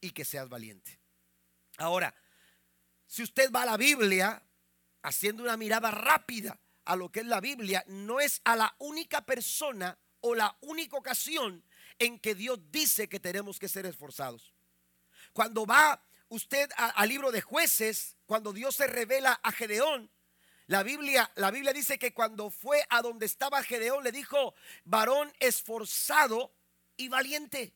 y que seas valiente. Ahora, si usted va a la Biblia, haciendo una mirada rápida a lo que es la Biblia, no es a la única persona o la única ocasión en que Dios dice que tenemos que ser esforzados. Cuando va usted al libro de jueces, cuando Dios se revela a Gedeón, la Biblia, la Biblia dice que cuando fue a donde estaba Gedeón le dijo, varón esforzado y valiente.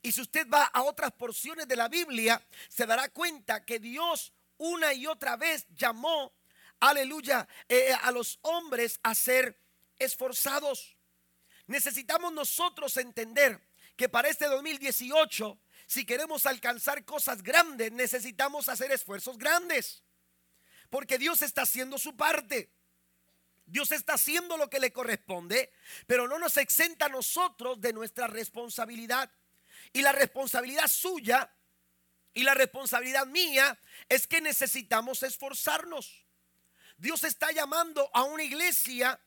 Y si usted va a otras porciones de la Biblia, se dará cuenta que Dios una y otra vez llamó, aleluya, eh, a los hombres a ser esforzados. Necesitamos nosotros entender que para este 2018, si queremos alcanzar cosas grandes, necesitamos hacer esfuerzos grandes porque Dios está haciendo su parte. Dios está haciendo lo que le corresponde, pero no nos exenta a nosotros de nuestra responsabilidad. Y la responsabilidad suya y la responsabilidad mía es que necesitamos esforzarnos. Dios está llamando a una iglesia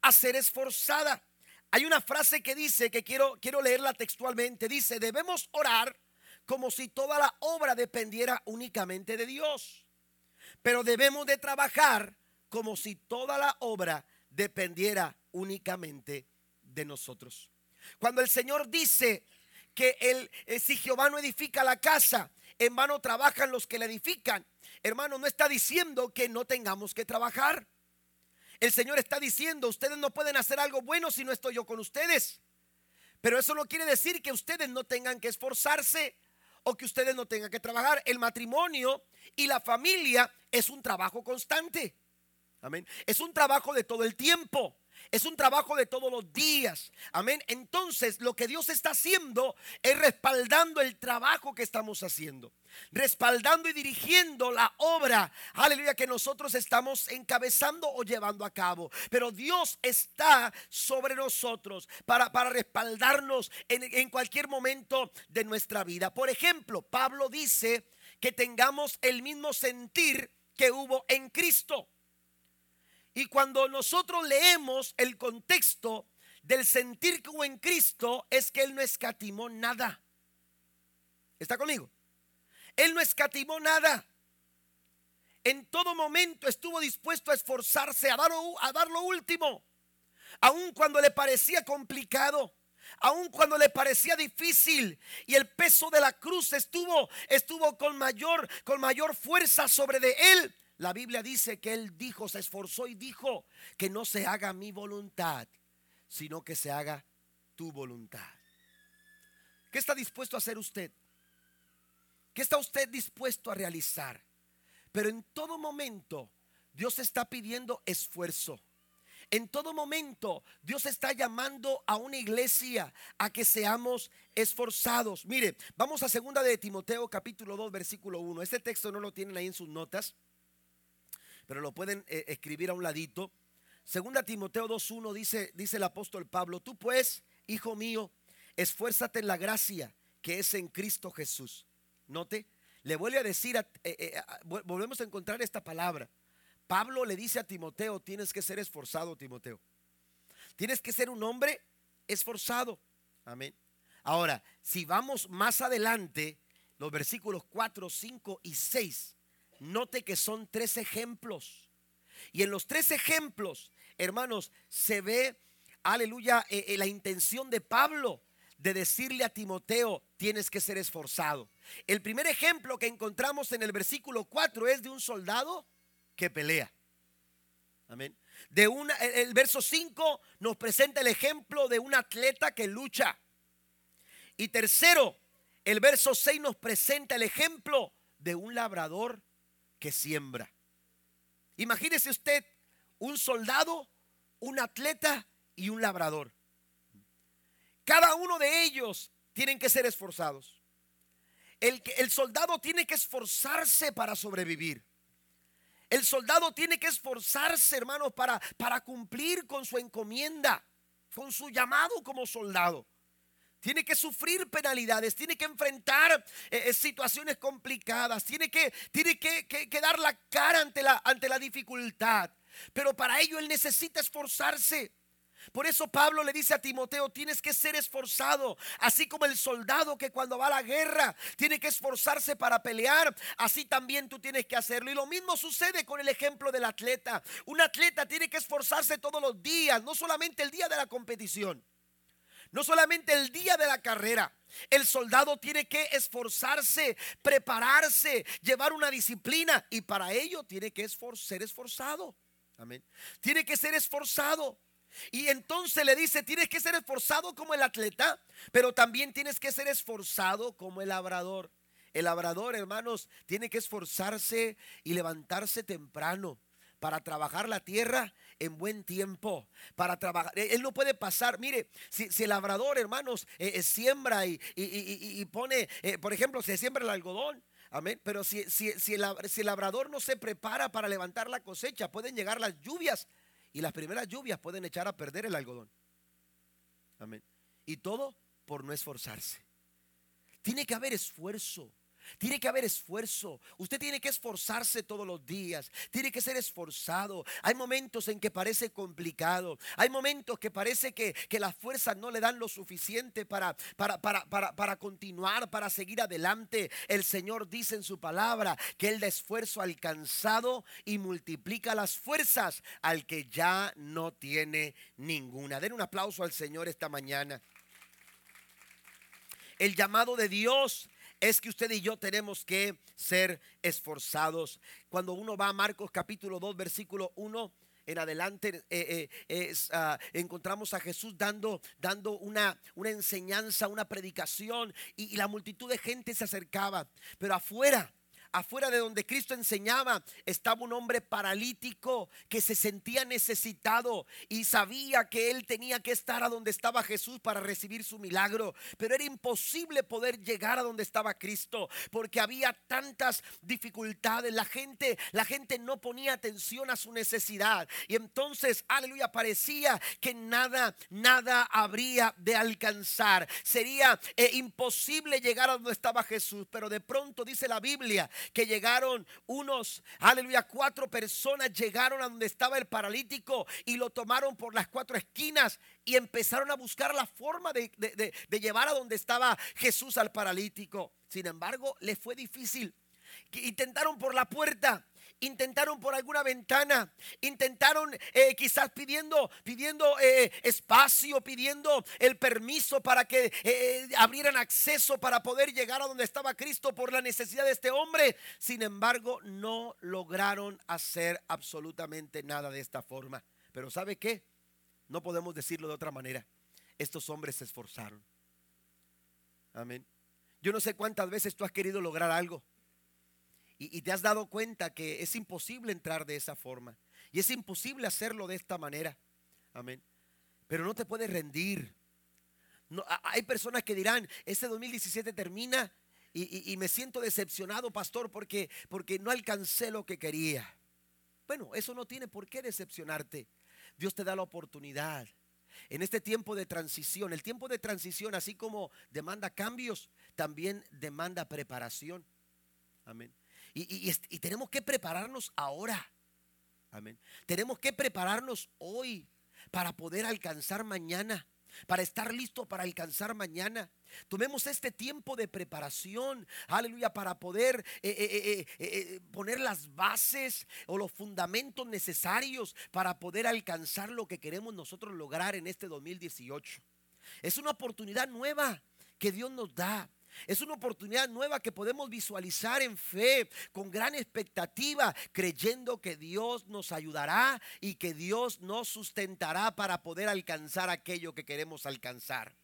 a ser esforzada. Hay una frase que dice, que quiero, quiero leerla textualmente, dice, debemos orar como si toda la obra dependiera únicamente de Dios. Pero debemos de trabajar como si toda la obra dependiera únicamente de nosotros. Cuando el Señor dice que el, eh, si Jehová no edifica la casa, en vano trabajan los que la edifican. Hermano, no está diciendo que no tengamos que trabajar. El Señor está diciendo, ustedes no pueden hacer algo bueno si no estoy yo con ustedes. Pero eso no quiere decir que ustedes no tengan que esforzarse o que ustedes no tengan que trabajar. El matrimonio y la familia es un trabajo constante. Amén. Es un trabajo de todo el tiempo. Es un trabajo de todos los días. Amén. Entonces, lo que Dios está haciendo es respaldando el trabajo que estamos haciendo. Respaldando y dirigiendo la obra, aleluya, que nosotros estamos encabezando o llevando a cabo. Pero Dios está sobre nosotros para, para respaldarnos en, en cualquier momento de nuestra vida. Por ejemplo, Pablo dice que tengamos el mismo sentir que hubo en Cristo. Y cuando nosotros leemos el contexto del sentir que hubo en Cristo, es que Él no escatimó nada. ¿Está conmigo? Él no escatimó nada. En todo momento estuvo dispuesto a esforzarse, a dar, a lo último. Aun cuando le parecía complicado aun cuando le parecía difícil y el peso de la cruz estuvo estuvo con mayor con mayor fuerza sobre de él la Biblia dice que él dijo, se esforzó y dijo que no se haga mi voluntad, sino que se haga tu voluntad. ¿Qué está dispuesto a hacer usted? ¿Qué está usted dispuesto a realizar? Pero en todo momento Dios está pidiendo esfuerzo. En todo momento Dios está llamando a una iglesia a que seamos esforzados. Mire, vamos a segunda de Timoteo capítulo 2 versículo 1. Este texto no lo tienen ahí en sus notas pero lo pueden eh, escribir a un ladito. Segunda Timoteo 2.1 dice, dice el apóstol Pablo, tú pues, hijo mío, esfuérzate en la gracia que es en Cristo Jesús. Note, le vuelve a decir, eh, eh, volvemos a encontrar esta palabra. Pablo le dice a Timoteo, tienes que ser esforzado, Timoteo. Tienes que ser un hombre esforzado. Amén. Ahora, si vamos más adelante, los versículos 4, 5 y 6, note que son tres ejemplos. Y en los tres ejemplos, hermanos, se ve, aleluya, eh, eh, la intención de Pablo de decirle a Timoteo, tienes que ser esforzado. El primer ejemplo que encontramos en el versículo 4 es de un soldado que pelea. Amén. De una, el verso 5 nos presenta el ejemplo de un atleta que lucha. Y tercero, el verso 6 nos presenta el ejemplo de un labrador que siembra. Imagínese usted un soldado, un atleta y un labrador. Cada uno de ellos tienen que ser esforzados. El, el soldado tiene que esforzarse para sobrevivir. El soldado tiene que esforzarse, hermanos, para, para cumplir con su encomienda, con su llamado como soldado tiene que sufrir penalidades, tiene que enfrentar eh, eh, situaciones complicadas, tiene, que, tiene que, dar la cara ante la, ante la dificultad. Pero para ello él necesita esforzarse. Por eso Pablo le dice a Timoteo, tienes que ser esforzado, así como el soldado que cuando va a la guerra tiene que esforzarse para pelear, así también tú tienes que hacerlo. Y lo mismo sucede con el ejemplo del atleta. Un atleta tiene que esforzarse todos los días, no solamente el día de la competición. No solamente el día de la carrera. El soldado tiene que esforzarse, prepararse, llevar una disciplina y para ello tiene que ser esforzado. Amén. Tiene que ser esforzado. Y entonces le dice, tienes que ser esforzado como el atleta, pero también tienes que ser esforzado como el labrador. El labrador, hermanos, tiene que esforzarse y levantarse temprano para trabajar la tierra en buen tiempo, para trabajar. Él no puede pasar, mire, si, el labrador, hermanos, eh, eh, siembra y, pone, eh, por ejemplo, se siembra el algodón. Amén. Pero si, si, el, si el labrador no se prepara para levantar la cosecha, pueden llegar las lluvias Y las primeras lluvias pueden echar a perder el algodón. Amén. Y todo por no esforzarse. Tiene que haber esfuerzo. Tiene que haber esfuerzo. Usted tiene que esforzarse todos los días. Tiene que ser esforzado. Hay momentos en que parece complicado. Hay momentos que parece que, las fuerzas no le dan lo suficiente para, para, para, para, continuar, para seguir adelante. El Señor dice en su palabra que Él da esfuerzo alcanzado y multiplica las fuerzas al que ya no tiene ninguna. Den un aplauso al Señor esta mañana. El llamado de Dios es que usted y yo tenemos que ser esforzados. Cuando uno va a Marcos capítulo 2, versículo 1, en adelante eh, eh, ah, encontramos a Jesús dando, dando una, una enseñanza, una predicación y la multitud de gente se acercaba. Pero afuera afuera de donde Cristo enseñaba, estaba un hombre paralítico que se sentía necesitado y sabía que él tenía que estar a donde estaba Jesús para recibir su milagro. Pero era imposible poder llegar a donde estaba Cristo porque había tantas dificultades. La gente, la gente no ponía atención a su necesidad. Y entonces, aleluya, parecía que nada, nada habría de alcanzar. Sería eh, imposible llegar a donde estaba Jesús. Pero de pronto dice la Biblia que llegaron unos, aleluya, cuatro personas llegaron a donde estaba el paralítico y lo tomaron por las cuatro esquinas y empezaron a buscar la forma de, de llevar a donde estaba Jesús al paralítico. Sin embargo, le fue difícil. Intentaron por la puerta intentaron por alguna ventana, intentaron eh, quizás pidiendo, pidiendo eh, espacio, pidiendo el permiso para que eh, abrieran acceso para poder llegar a donde estaba Cristo por la necesidad de este hombre. Sin embargo, no lograron hacer absolutamente nada de esta forma. Pero ¿sabe qué? No podemos decirlo de otra manera. Estos hombres se esforzaron. Amén. Yo no sé cuántas veces tú has querido lograr algo y, te has dado cuenta que es imposible entrar de esa forma. Y es imposible hacerlo de esta manera. Amén. Pero no te puedes rendir. No, hay personas que dirán, este 2017 termina y, me siento decepcionado, pastor, porque, porque no alcancé lo que quería. Bueno, eso no tiene por qué decepcionarte. Dios te da la oportunidad. En este tiempo de transición, el tiempo de transición, así como demanda cambios, también demanda preparación. Amén. Y, tenemos que prepararnos ahora. Amén. Tenemos que prepararnos hoy para poder alcanzar mañana, para estar listo para alcanzar mañana. Tomemos este tiempo de preparación, aleluya, para poder eh, eh, eh, poner las bases o los fundamentos necesarios para poder alcanzar lo que queremos nosotros lograr en este 2018. Es una oportunidad nueva que Dios nos da. Es una oportunidad nueva que podemos visualizar en fe, con gran expectativa, creyendo que Dios nos ayudará y que Dios nos sustentará para poder alcanzar aquello que queremos alcanzar.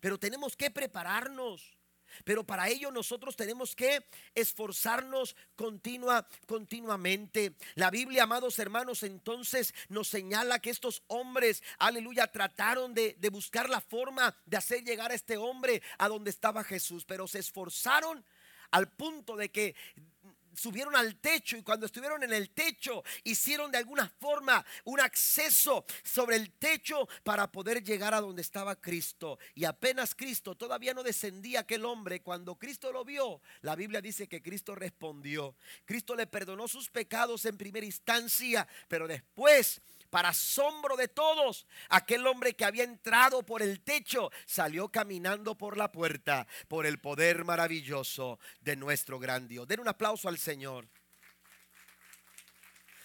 Pero tenemos que prepararnos. Pero para ello nosotros tenemos que esforzarnos continua, continuamente. La Biblia, amados hermanos, entonces nos señala que estos hombres, aleluya, trataron de, de buscar la forma de hacer llegar a este hombre a donde estaba Jesús, pero se esforzaron al punto de que subieron al techo y cuando estuvieron en el techo hicieron de alguna forma un acceso sobre el techo para poder llegar a donde estaba Cristo. Y apenas Cristo todavía no descendía aquel hombre, cuando Cristo lo vio, la Biblia dice que Cristo respondió. Cristo le perdonó sus pecados en primera instancia, pero después para asombro de todos, aquel hombre que había entrado por el techo salió caminando por la puerta por el poder maravilloso de nuestro gran Dios. Den un aplauso al Señor.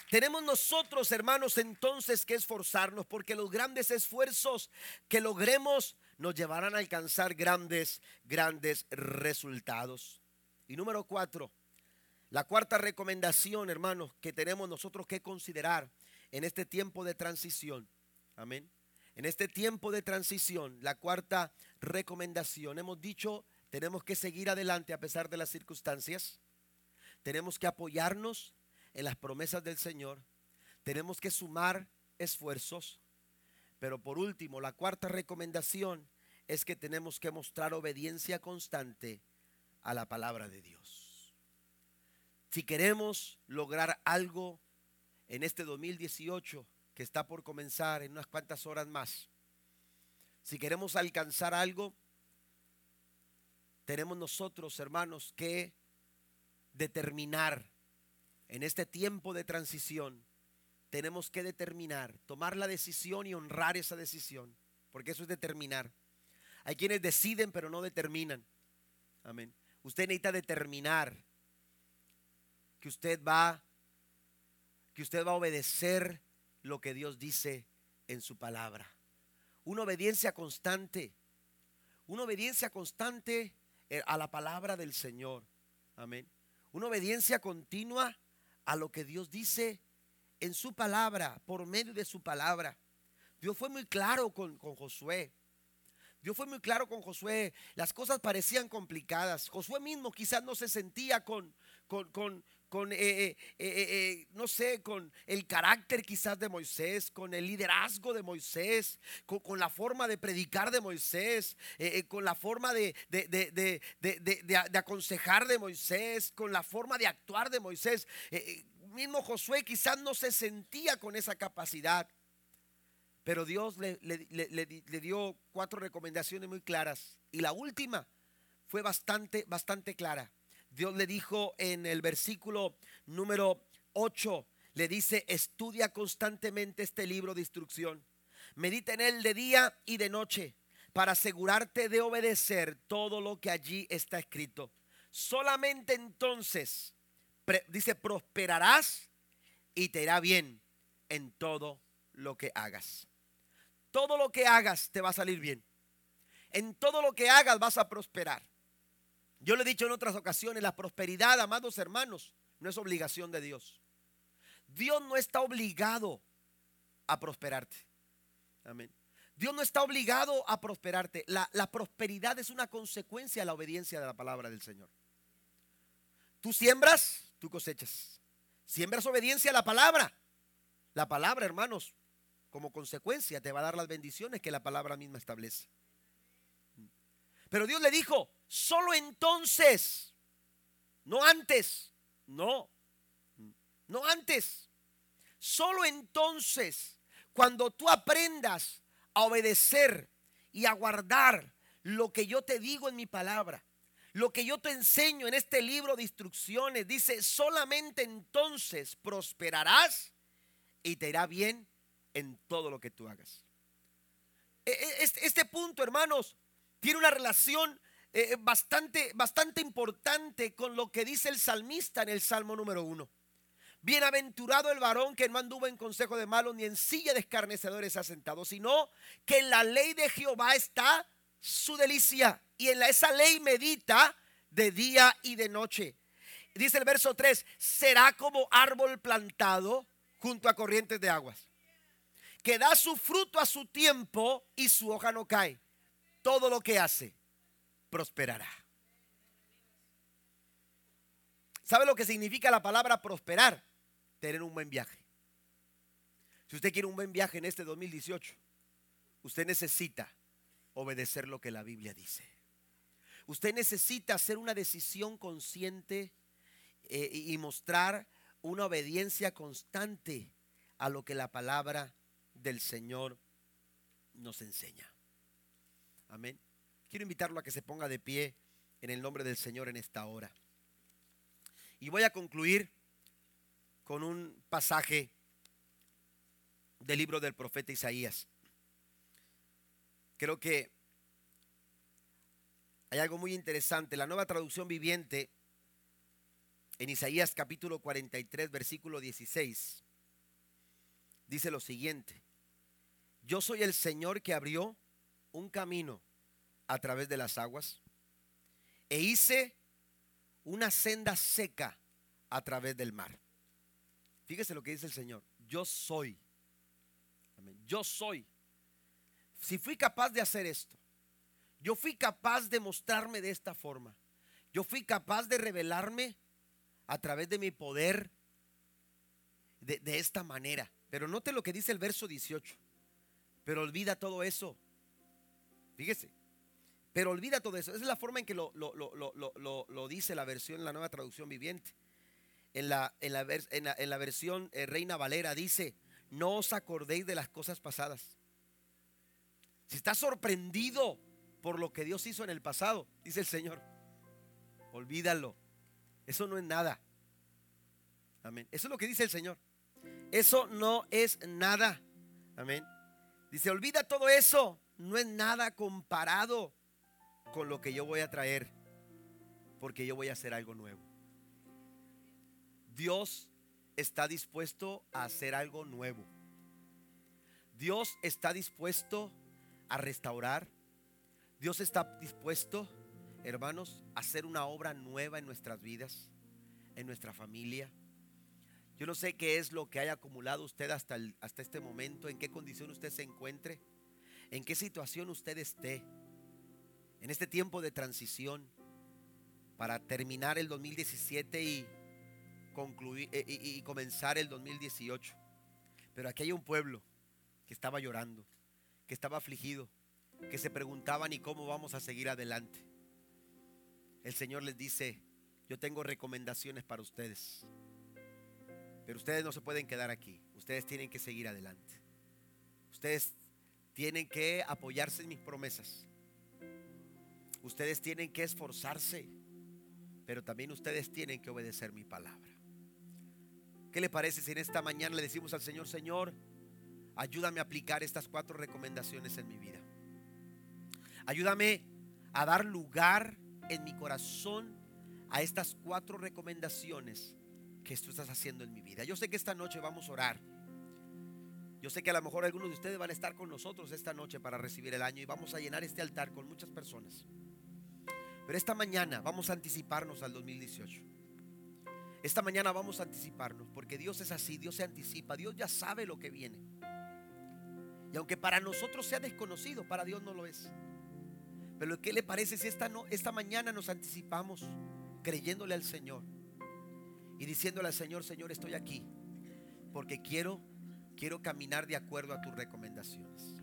Tenemos nosotros, hermanos, entonces que esforzarnos porque los grandes esfuerzos que logremos nos llevarán a alcanzar grandes, grandes resultados. Y número cuatro, la cuarta recomendación, hermanos, que tenemos nosotros que considerar en este tiempo de transición. Amén. En este tiempo de transición, la cuarta recomendación, hemos dicho, tenemos que seguir adelante a pesar de las circunstancias. Tenemos que apoyarnos en las promesas del Señor. Tenemos que sumar esfuerzos. Pero por último, la cuarta recomendación es que tenemos que mostrar obediencia constante a la palabra de Dios. Si queremos lograr algo en este 2018 que está por comenzar en unas cuantas horas más. Si queremos alcanzar algo, tenemos nosotros, hermanos, que determinar en este tiempo de transición, tenemos que determinar, tomar la decisión y honrar esa decisión, porque eso es determinar. Hay quienes deciden pero no determinan. Amén. Usted necesita determinar que usted va que usted va a obedecer lo que Dios dice en su palabra. Una obediencia constante. Una obediencia constante eh, a la palabra del Señor. Amén. Una obediencia continua a lo que Dios dice en su palabra, por medio de su palabra. Dios fue muy claro con, con Josué. Dios fue muy claro con Josué. Las cosas parecían complicadas. Josué mismo quizás no se sentía con, con, con, con eh, eh, eh, no sé, con el carácter quizás de Moisés, con el liderazgo de Moisés, con, la forma de predicar de Moisés, con la forma de, aconsejar de Moisés, con la forma de actuar de Moisés. mismo Josué quizás no se sentía con esa capacidad. Pero Dios le, le, dio cuatro recomendaciones muy claras. Y la última fue bastante, bastante clara. Dios le dijo en el versículo número 8, le dice, estudia constantemente este libro de instrucción. Medita en él de día y de noche para asegurarte de obedecer todo lo que allí está escrito. Solamente entonces, dice, prosperarás y te irá bien en todo lo que hagas. Todo lo que hagas te va a salir bien. En todo lo que hagas vas a prosperar. Yo le he dicho en otras ocasiones, la prosperidad, amados hermanos, no es obligación de Dios. Dios no está obligado a prosperarte. Amén. Dios no está obligado a prosperarte. La, la, prosperidad es una consecuencia de la obediencia de la palabra del Señor. Tú siembras, tú cosechas. Siembras obediencia a la palabra. La palabra, hermanos, como consecuencia te va a dar las bendiciones que la palabra misma establece. Pero Dios le dijo, solo entonces, no antes, no, no antes, solo entonces, cuando tú aprendas a obedecer y a guardar lo que yo te digo en mi palabra, lo que yo te enseño en este libro de instrucciones, dice, solamente entonces prosperarás y te irá bien en todo lo que tú hagas. E, e, este punto, hermanos, tiene una relación eh, eh, bastante, bastante importante con lo que dice el salmista en el Salmo número uno. Bienaventurado el varón que no anduvo en consejo de malos ni en silla de escarnecedores asentado, sino que en la ley de Jehová está su delicia y en la, esa ley medita de día y de noche. Dice el verso 3, será como árbol plantado junto a corrientes de aguas, que da su fruto a su tiempo y su hoja no cae todo lo que hace prosperará. ¿Sabe lo que significa la palabra prosperar? Tener un buen viaje. Si usted quiere un buen viaje en este 2018, usted necesita obedecer lo que la Biblia dice. Usted necesita hacer una decisión consciente eh, y mostrar una obediencia constante a lo que la palabra del Señor nos enseña. Amén. Quiero invitarlo a que se ponga de pie en el nombre del Señor en esta hora. Y voy a concluir con un pasaje del libro del profeta Isaías. Creo que hay algo muy interesante. La nueva traducción viviente en Isaías capítulo 43, versículo 16, dice lo siguiente. Yo soy el Señor que abrió un camino a través de las aguas e hice una senda seca a través del mar. Fíjese lo que dice el Señor. Yo soy. Yo soy. Si fui capaz de hacer esto, yo fui capaz de mostrarme de esta forma. Yo fui capaz de revelarme a través de mi poder de, esta manera. Pero note lo que dice el verso 18. Pero olvida todo eso Fíjese. Pero olvida todo eso. Esa es la forma en que lo, lo, dice la versión, la nueva traducción viviente. En la, en la, en la, versión eh, Reina Valera dice, no os acordéis de las cosas pasadas. Si estás sorprendido por lo que Dios hizo en el pasado, dice el Señor, olvídalo. Eso no es nada. Amén. Eso es lo que dice el Señor. Eso no es nada. Amén. Dice, olvida todo eso. No es nada comparado con lo que yo voy a traer. Porque yo voy a hacer algo nuevo. Dios está dispuesto a hacer algo nuevo. Dios está dispuesto a restaurar. Dios está dispuesto, hermanos, a hacer una obra nueva en nuestras vidas, en nuestra familia. Yo no sé qué es lo que haya acumulado usted hasta, hasta este momento, en qué condición usted se encuentre, en qué situación usted esté, en este tiempo de transición para terminar el 2017 y concluir eh, y, comenzar el 2018. Pero aquí hay un pueblo que estaba llorando, que estaba afligido, que se preguntaban y cómo vamos a seguir adelante. El Señor les dice, yo tengo recomendaciones para ustedes. Pero ustedes no se pueden quedar aquí. Ustedes tienen que seguir adelante. Ustedes tienen que apoyarse en mis promesas. Ustedes tienen que esforzarse. Pero también ustedes tienen que obedecer mi palabra. ¿Qué le parece si en esta mañana le decimos al Señor, Señor, ayúdame a aplicar estas cuatro recomendaciones en mi vida? Ayúdame a dar lugar en mi corazón a estas cuatro recomendaciones que tú estás haciendo en mi vida. Yo sé que esta noche vamos a orar. Yo sé que a lo mejor algunos de ustedes van a estar con nosotros esta noche para recibir el año y vamos a llenar este altar con muchas personas. Pero esta mañana vamos a anticiparnos al 2018. Esta mañana vamos a anticiparnos, porque Dios es así, Dios se anticipa, Dios ya sabe lo que viene. Y aunque para nosotros sea desconocido, para Dios no lo es. Pero ¿qué le parece si esta, no, esta mañana nos anticipamos creyéndole al Señor y diciéndole al Señor, Señor, estoy aquí porque quiero, quiero caminar de acuerdo a tus recomendaciones.